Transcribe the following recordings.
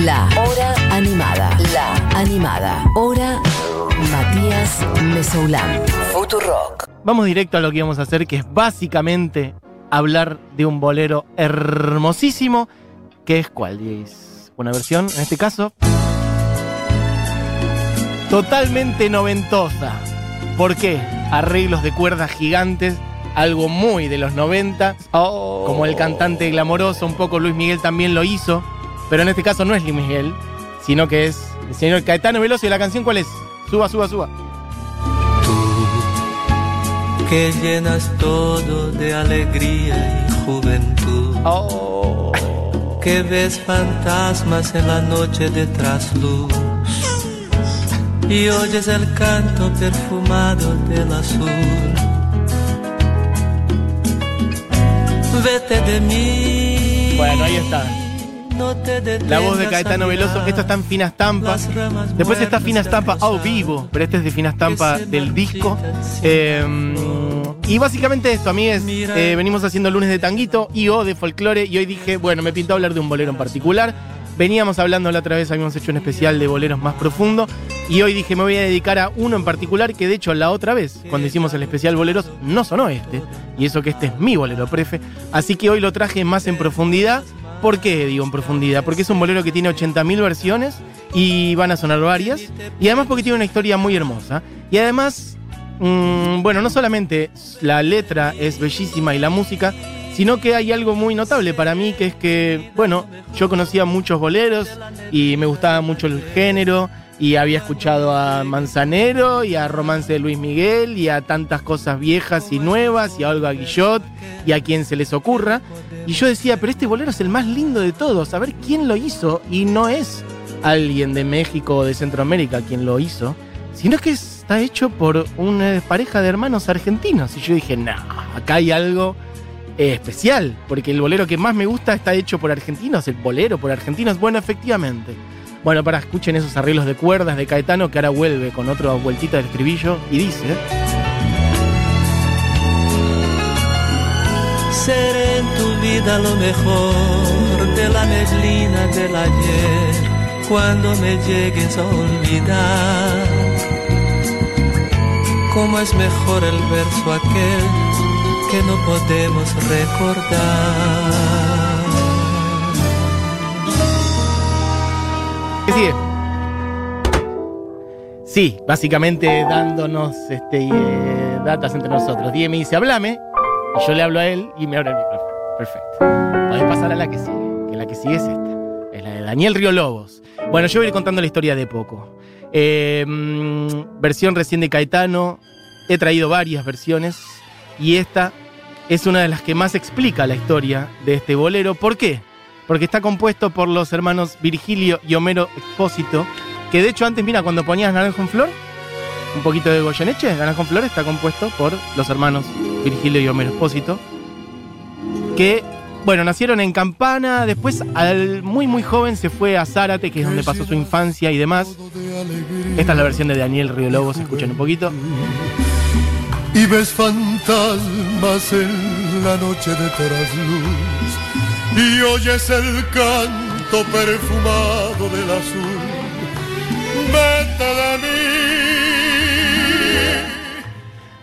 La Hora Animada. La Animada. Hora Matías Mesoulán. Futurock. Vamos directo a lo que íbamos a hacer, que es básicamente hablar de un bolero hermosísimo, que es cuál, es Una versión, en este caso, totalmente noventosa. ¿Por qué? Arreglos de cuerdas gigantes, algo muy de los 90, como el cantante glamoroso, un poco Luis Miguel también lo hizo, pero en este caso no es Luis Miguel, sino que es el señor Caetano Veloso y la canción ¿cuál es? Suba, suba, suba. Tú que llenas todo de alegría y juventud. Oh. Que ves fantasmas en la noche de trasluz. Y oyes el canto perfumado del azul. Vete de mí. Bueno, ahí está. La voz de Caetano Veloso. Esto está en fina estampa. Después está fina estampa la a vivo, pero este es de fina estampa del disco. Eh, y básicamente esto, amigues, eh, venimos haciendo lunes de tanguito y o de folclore y hoy dije, bueno, me pintó hablar de un bolero en particular. Veníamos hablando la otra vez, habíamos hecho un especial de boleros más profundo y hoy dije me voy a dedicar a uno en particular que de hecho la otra vez, cuando hicimos el especial boleros, no sonó este y eso que este es mi bolero prefe. Así que hoy lo traje más en profundidad. ¿Por qué digo en profundidad? Porque es un bolero que tiene 80.000 versiones y van a sonar varias. Y además porque tiene una historia muy hermosa. Y además, mm, bueno, no solamente la letra es bellísima y la música, sino que hay algo muy notable para mí, que es que, bueno, yo conocía muchos boleros y me gustaba mucho el género. Y había escuchado a Manzanero y a Romance de Luis Miguel y a tantas cosas viejas y nuevas y a Olga Guillot y a quien se les ocurra. Y yo decía, pero este bolero es el más lindo de todos, a ver quién lo hizo. Y no es alguien de México o de Centroamérica quien lo hizo, sino que está hecho por una pareja de hermanos argentinos. Y yo dije, no, acá hay algo especial, porque el bolero que más me gusta está hecho por argentinos, el bolero por argentinos. Bueno, efectivamente. Bueno, para escuchen esos arreglos de cuerdas de Caetano que ahora vuelve con otra vueltita del estribillo y dice... Seré en tu vida lo mejor de la neblina del ayer cuando me llegues a olvidar. Cómo es mejor el verso aquel que no podemos recordar. Sí, básicamente dándonos este, eh, datas entre nosotros. Die me dice, hablame, y yo le hablo a él y me abre el micrófono. Perfecto. Podés pasar a la que sigue, que la que sigue es esta. Es la de Daniel Río Lobos. Bueno, yo voy a ir contando la historia de poco. Eh, mm, versión recién de Caetano. He traído varias versiones y esta es una de las que más explica la historia de este bolero. ¿Por qué? Porque está compuesto por los hermanos Virgilio y Homero Expósito, que de hecho antes, mira, cuando ponías Naranjo en Flor, un poquito de Goyeneche, Naranjo en Flor está compuesto por los hermanos Virgilio y Homero Expósito, que, bueno, nacieron en Campana, después al muy muy joven se fue a Zárate, que es donde pasó su infancia y demás. Esta es la versión de Daniel Río Lobos, escuchen un poquito. y ves fantasmas en la noche de trasluz y oyes el canto perfumado del azul. Vete de mí.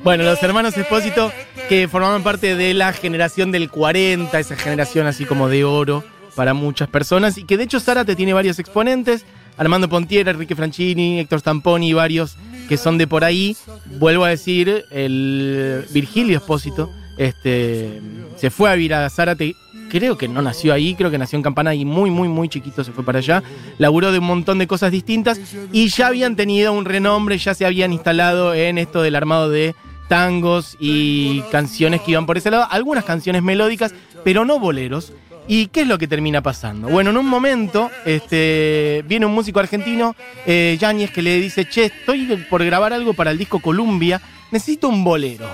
Bueno, los hermanos Espósito que formaban parte de la generación del 40, esa generación así como de oro para muchas personas, y que de hecho Zárate tiene varios exponentes, Armando Pontiera, Enrique Franchini, Héctor Stamponi y varios que son de por ahí. Vuelvo a decir, el Virgilio Espósito este, se fue a vivir a Zárate, creo que no nació ahí, creo que nació en Campana y muy, muy, muy chiquito se fue para allá. Laburó de un montón de cosas distintas y ya habían tenido un renombre, ya se habían instalado en esto del armado de tangos y canciones que iban por ese lado, algunas canciones melódicas, pero no boleros. ¿Y qué es lo que termina pasando? Bueno, en un momento este, viene un músico argentino, eh, Yáñez, que le dice, che, estoy por grabar algo para el disco Columbia, necesito un bolero.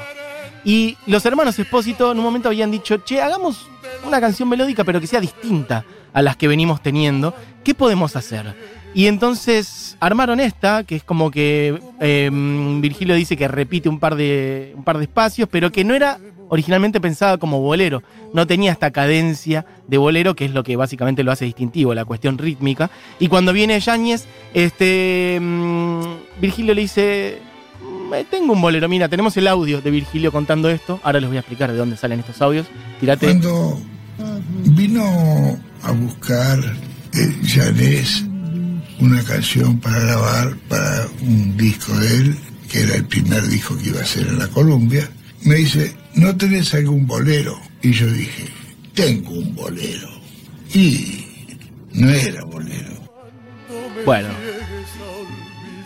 Y los hermanos Espósito en un momento habían dicho, che, hagamos una canción melódica pero que sea distinta a las que venimos teniendo. ¿Qué podemos hacer? Y entonces armaron esta, que es como que eh, Virgilio dice que repite un par, de, un par de espacios, pero que no era originalmente pensada como bolero. No tenía esta cadencia de bolero, que es lo que básicamente lo hace distintivo, la cuestión rítmica. Y cuando viene Yáñez, este, mm, Virgilio le dice, "Mm, tengo un bolero, mira, tenemos el audio de Virgilio contando esto. Ahora les voy a explicar de dónde salen estos audios. Tirate. Cuando vino a buscar eh, Janés una canción para grabar para un disco de él, que era el primer disco que iba a hacer en la Columbia, me dice, ¿no tenés algún bolero? Y yo dije, tengo un bolero. Y no era bolero. Bueno,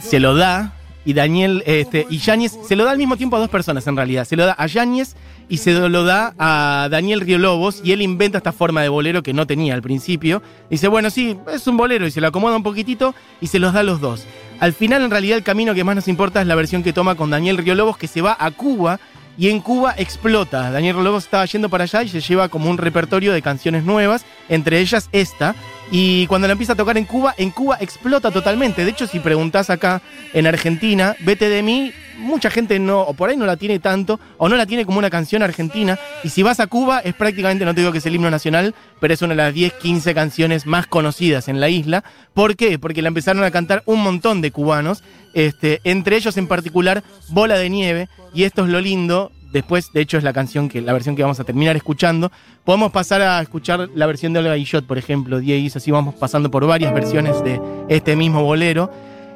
se lo da y Daniel este, y Yáñez se lo da al mismo tiempo a dos personas en realidad. Se lo da a Yáñez y se lo da a Daniel Riolobos y él inventa esta forma de bolero que no tenía al principio. Dice, bueno, sí, es un bolero y se lo acomoda un poquitito y se los da a los dos. Al final, en realidad, el camino que más nos importa es la versión que toma con Daniel Riolobos, que se va a Cuba y en Cuba explota. Daniel Riolobos estaba yendo para allá y se lleva como un repertorio de canciones nuevas, entre ellas esta. Y cuando la empieza a tocar en Cuba, en Cuba explota totalmente. De hecho, si preguntás acá en Argentina, vete de mí, mucha gente no, o por ahí no la tiene tanto, o no la tiene como una canción argentina. Y si vas a Cuba, es prácticamente, no te digo que es el himno nacional, pero es una de las 10, 15 canciones más conocidas en la isla. ¿Por qué? Porque la empezaron a cantar un montón de cubanos, este, entre ellos en particular Bola de Nieve, y esto es lo lindo. Después, de hecho, es la canción que, la versión que vamos a terminar escuchando. Podemos pasar a escuchar la versión de Olga Guillot, por ejemplo, Dieguis, así vamos pasando por varias versiones de este mismo bolero.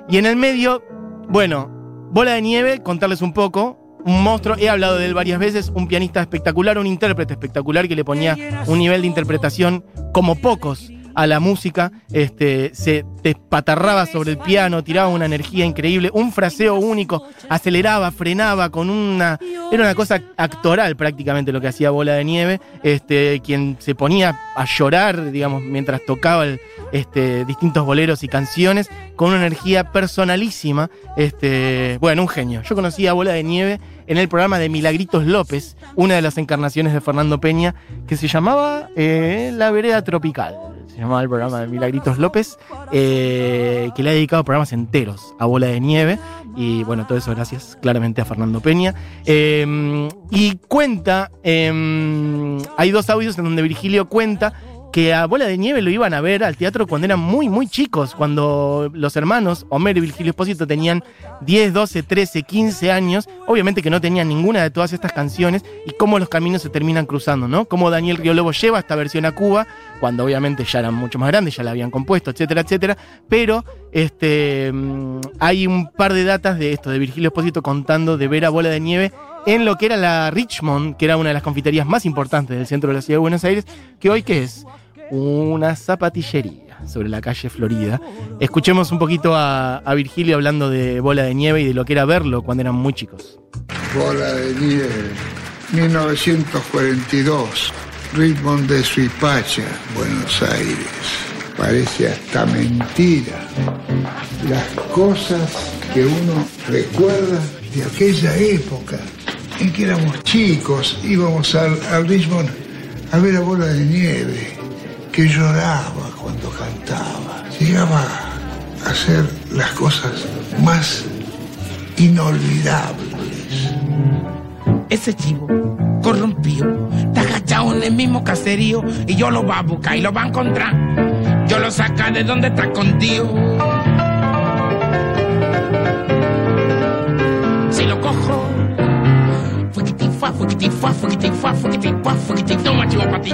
Y en el medio, bueno, Bola de Nieve, contarles un poco. Un monstruo, he hablado de él varias veces, un pianista espectacular, un intérprete espectacular que le ponía un nivel de interpretación como pocos a la música, este, se despatarraba sobre el piano, tiraba una energía increíble, un fraseo único, aceleraba, frenaba con una... Era una cosa actoral prácticamente lo que hacía Bola de Nieve, este, quien se ponía a llorar, digamos, mientras tocaba este, distintos boleros y canciones, con una energía personalísima, este, bueno, un genio. Yo conocí a Bola de Nieve en el programa de Milagritos López, una de las encarnaciones de Fernando Peña, que se llamaba eh, La Vereda Tropical. Se llamaba el programa de Milagritos López, eh, que le ha dedicado programas enteros a Bola de Nieve. Y bueno, todo eso gracias claramente a Fernando Peña. Eh, y cuenta, eh, hay dos audios en donde Virgilio cuenta que a Bola de Nieve lo iban a ver al teatro cuando eran muy, muy chicos, cuando los hermanos, Homero y Virgilio Espósito, tenían 10, 12, 13, 15 años, obviamente que no tenían ninguna de todas estas canciones, y cómo los caminos se terminan cruzando, ¿no? Cómo Daniel Río Lobo lleva esta versión a Cuba, cuando obviamente ya eran mucho más grandes, ya la habían compuesto, etcétera, etcétera, pero este, mm, hay un par de datas de esto, de Virgilio Espósito contando de ver a Bola de Nieve en lo que era la Richmond, que era una de las confiterías más importantes del centro de la ciudad de Buenos Aires, que hoy ¿qué es? Una zapatillería sobre la calle Florida. Escuchemos un poquito a, Virgilio hablando de Bola de Nieve y de lo que era verlo cuando eran muy chicos. Bola de Nieve, 1942, Richmond de Suipacha, Buenos Aires. Parece hasta mentira las cosas que uno recuerda de aquella época en que éramos chicos, íbamos al, al Richmond a ver a Bola de Nieve que lloraba cuando cantaba. Llegaba a hacer las cosas más inolvidables. Ese chivo corrompido está agachado en el mismo caserío y yo lo va a buscar y lo va a encontrar. Yo lo saca de donde está escondido.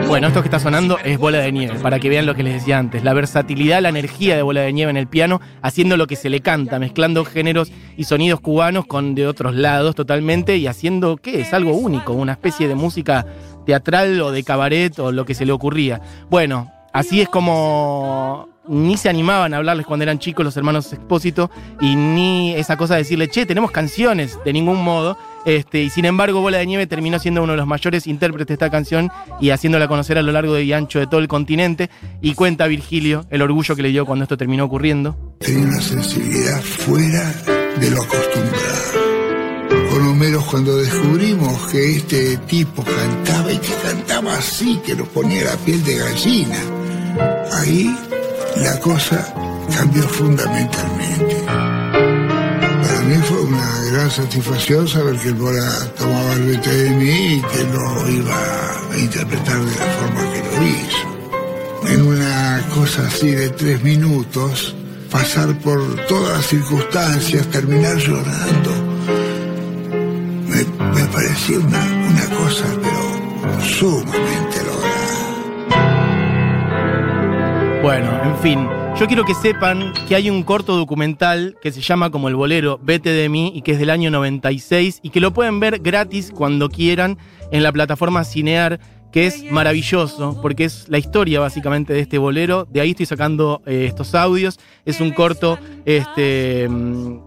Bueno, esto que está sonando es Bola de Nieve, para que vean lo que les decía antes. La versatilidad, la energía de Bola de Nieve en el piano, haciendo lo que se le canta, mezclando géneros y sonidos cubanos con de otros lados totalmente y haciendo, ¿qué es? Algo único, una especie de música teatral o de cabaret o lo que se le ocurría. Bueno, así es como ni se animaban a hablarles cuando eran chicos los hermanos Expósito y ni esa cosa de decirle, che, tenemos canciones, de ningún modo. Este, y sin embargo, Bola de Nieve terminó siendo uno de los mayores intérpretes de esta canción y haciéndola conocer a lo largo y ancho de todo el continente. Y cuenta Virgilio el orgullo que le dio cuando esto terminó ocurriendo. Tenía una sensibilidad fuera de lo acostumbrado. Con Homero, cuando descubrimos que este tipo cantaba y que cantaba así, que nos ponía la piel de gallina, ahí la cosa cambió fundamentalmente. Para mí fue una gran satisfacción saber que el Bora tomaba el vete de mí y que lo iba a interpretar de la forma que lo hizo. En una cosa así de tres minutos, pasar por todas las circunstancias, terminar llorando, me, me pareció una, una cosa, pero sumamente lograda. Bueno, en fin, yo quiero que sepan que hay un corto documental que se llama como el bolero Vete de mí y que es del año 96 y que lo pueden ver gratis cuando quieran en la plataforma Cinear que es maravilloso, porque es la historia básicamente de este bolero. De ahí estoy sacando eh, estos audios. Es un corto este, mm,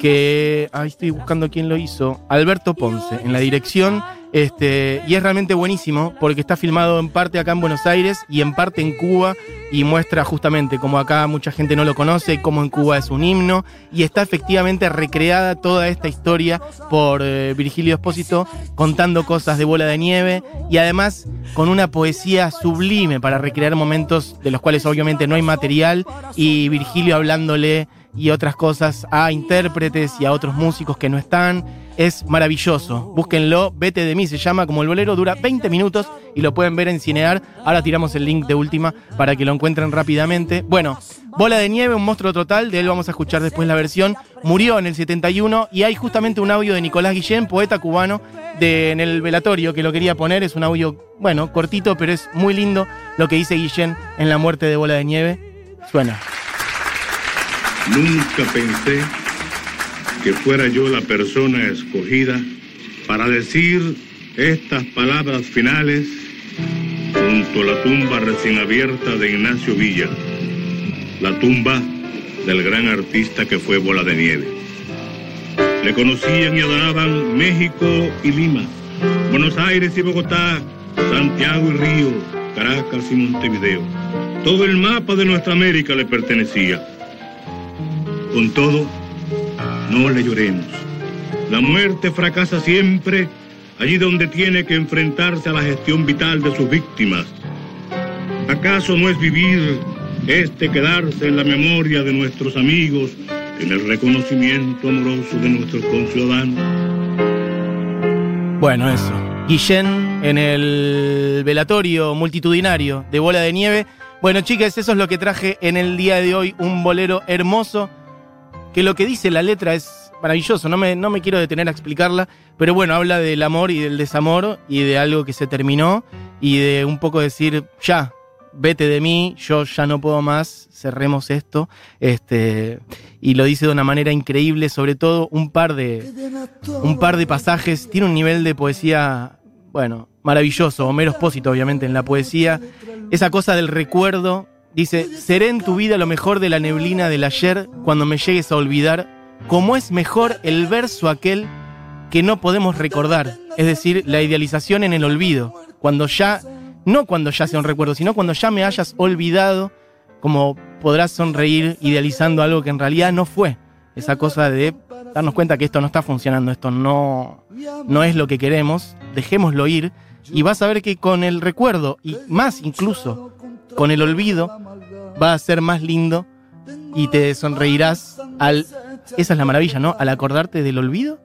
que. Ahí estoy buscando quién lo hizo. Alberto Ponce, en la dirección. Este, y es realmente buenísimo porque está filmado en parte acá en Buenos Aires y en parte en Cuba y muestra justamente cómo acá mucha gente no lo conoce, cómo en Cuba es un himno y está efectivamente recreada toda esta historia por eh, Virgilio Espósito contando cosas de bola de nieve y además con una poesía sublime para recrear momentos de los cuales obviamente no hay material y Virgilio hablándole y otras cosas a intérpretes y a otros músicos que no están. Es maravilloso. Búsquenlo. Vete de mí se llama como el bolero. Dura 20 minutos y lo pueden ver en Cinear. Ahora tiramos el link de última para que lo encuentren rápidamente. Bueno, Bola de Nieve, un monstruo total. De él vamos a escuchar después la versión. Murió en el 71 y hay justamente un audio de Nicolás Guillén, poeta cubano, de, en el velatorio que lo quería poner. Es un audio, bueno, cortito, pero es muy lindo lo que dice Guillén en la muerte de Bola de Nieve. Suena. Nunca pensé que fuera yo la persona escogida para decir estas palabras finales junto a la tumba recién abierta de Ignacio Villa, la tumba del gran artista que fue Bola de Nieve. Le conocían y adoraban México y Lima, Buenos Aires y Bogotá, Santiago y Río, Caracas y Montevideo. Todo el mapa de nuestra América le pertenecía. Con todo, no le lloremos. La muerte fracasa siempre allí donde tiene que enfrentarse a la gestión vital de sus víctimas. ¿Acaso no es vivir este quedarse en la memoria de nuestros amigos, en el reconocimiento amoroso de nuestros conciudadanos? Bueno, eso. Guillén en el velatorio multitudinario de Bola de Nieve. Bueno, chicas, eso es lo que traje en el día de hoy. Un bolero hermoso. Que lo que dice la letra es maravilloso. No me, no me quiero detener a explicarla. Pero bueno, habla del amor y del desamor. Y de algo que se terminó. Y de un poco decir, ya, vete de mí, yo ya no puedo más, cerremos esto. Este, y lo dice de una manera increíble, sobre todo un par de, un par de pasajes. Tiene un nivel de poesía, bueno, maravilloso. Homero Espósito, obviamente, en la poesía. Esa cosa del recuerdo. Dice, seré en tu vida lo mejor de la neblina del ayer cuando me llegues a olvidar, como es mejor el verso aquel que no podemos recordar. Es decir, la idealización en el olvido. Cuando ya no cuando ya sea un recuerdo, sino cuando ya me hayas olvidado, como podrás sonreír idealizando algo que en realidad no fue. Esa cosa de darnos cuenta que esto no está funcionando, esto no, no es lo que queremos, dejémoslo ir y vas a ver que con el recuerdo y más incluso con el olvido va a ser más lindo y te sonreirás al... Esa es la maravilla, ¿no? Al acordarte del olvido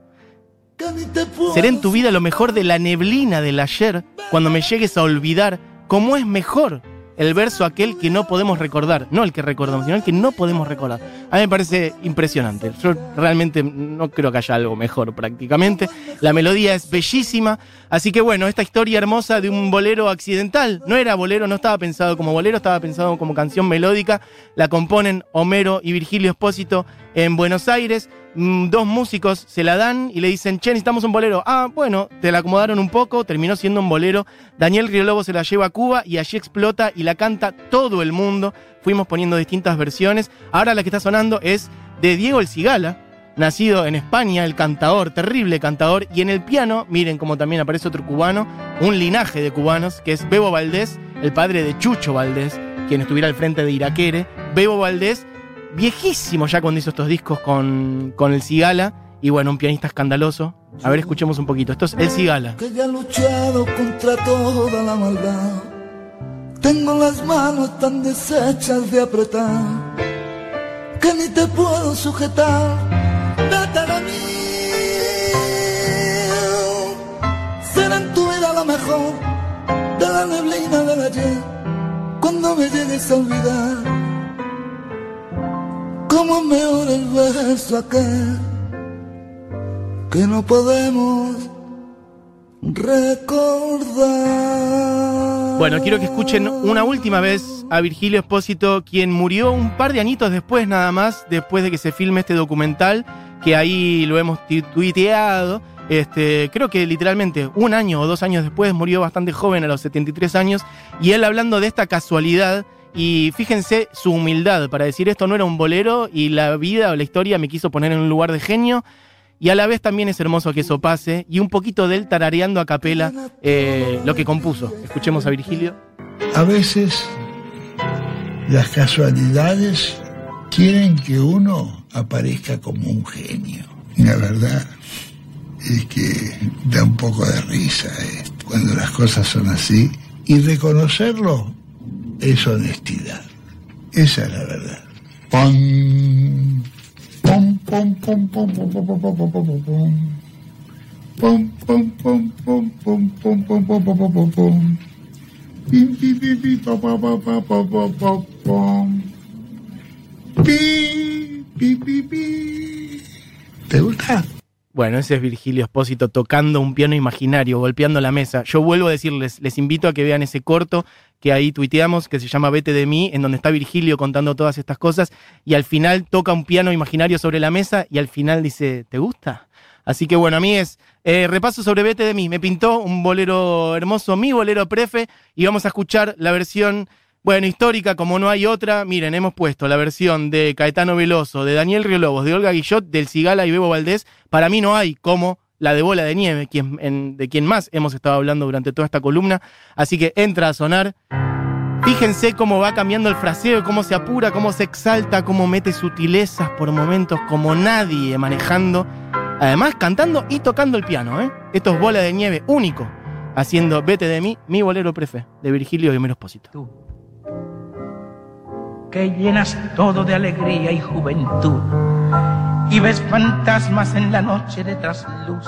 Seré en tu vida lo mejor de la neblina del ayer cuando me llegues a olvidar cómo es mejor el verso aquel que no podemos recordar, no el que recordamos, sino el que no podemos recordar. A mí me parece impresionante. Yo realmente no creo que haya algo mejor prácticamente. La melodía es bellísima. Así que bueno, esta historia hermosa de un bolero accidental. No era bolero, no estaba pensado como bolero, estaba pensado como canción melódica. La componen Homero y Virgilio Espósito en Buenos Aires. Mm, Dos músicos se la dan y le dicen, che, necesitamos un bolero. Ah, bueno, te la acomodaron un poco, terminó siendo un bolero. Daniel Riolobo se la lleva a Cuba y allí explota y la canta todo el mundo. Fuimos poniendo distintas versiones. Ahora la que está sonando es de Diego El Cigala, nacido en España, el cantador, terrible cantador. Y en el piano, miren como también aparece otro cubano, un linaje de cubanos, que es Bebo Valdés, el padre de Chucho Valdés, quien estuviera al frente de Iraquere. Bebo Valdés viejísimo ya cuando hizo estos discos con, con el Cigala. Y bueno, un pianista escandaloso. A ver, escuchemos un poquito. Esto es el Cigala. Que ya he luchado contra toda la maldad. Tengo las manos tan deshechas de apretar. que ni te puedo sujetar. Vete de mí. Será en tu vida lo mejor de la neblina del ayer. Cuando me llegues a olvidar, como mejor el aquel que no podemos recordar. Bueno, quiero que escuchen una última vez a Virgilio Espósito, quien murió un par de añitos después nada más, después de que se filme este documental, que ahí lo hemos tu- tuiteado. Este, creo que literalmente un año o dos años después murió bastante joven, a los 73 años, y él hablando de esta casualidad, y fíjense su humildad para decir esto no era un bolero y la vida o la historia me quiso poner en un lugar de genio, y a la vez también es hermoso que eso pase, y un poquito de él tarareando a capela eh, lo que compuso. Escuchemos a Virgilio. A veces las casualidades quieren que uno aparezca como un genio. La verdad es que da un poco de risa esto, cuando las cosas son así. Y reconocerlo es honestidad. Esa es la verdad. ¿Te gusta? Bueno, ese es Virgilio Espósito tocando un piano imaginario, golpeando la mesa. Yo vuelvo a decirles, les invito a que vean ese corto que ahí tuiteamos, que se llama Vete de mí, en donde está Virgilio contando todas estas cosas, y al final toca un piano imaginario sobre la mesa y al final dice, ¿te gusta? Así que bueno, a mí es eh, repaso sobre Vete de mí. Me pintó un bolero hermoso, mi bolero prefe, y vamos a escuchar la versión, bueno, histórica, como no hay otra. Miren, hemos puesto la versión de Caetano Veloso, de Daniel Riolobos, de Olga Guillot, del Cigala y Bebo Valdés. Para mí no hay como la de Bola de Nieve, de quien más hemos estado hablando durante toda esta columna. Así que entra a sonar. Fíjense cómo va cambiando el fraseo, cómo se apura, cómo se exalta, cómo mete sutilezas por momentos como nadie manejando. Además, cantando y tocando el piano, ¿eh? Esto es Bola de Nieve único, haciendo Vete de mí, mi bolero prefe, de Virgilio Guimero Espósito. Que llenas todo de alegría y juventud, y ves fantasmas en la noche de trasluz,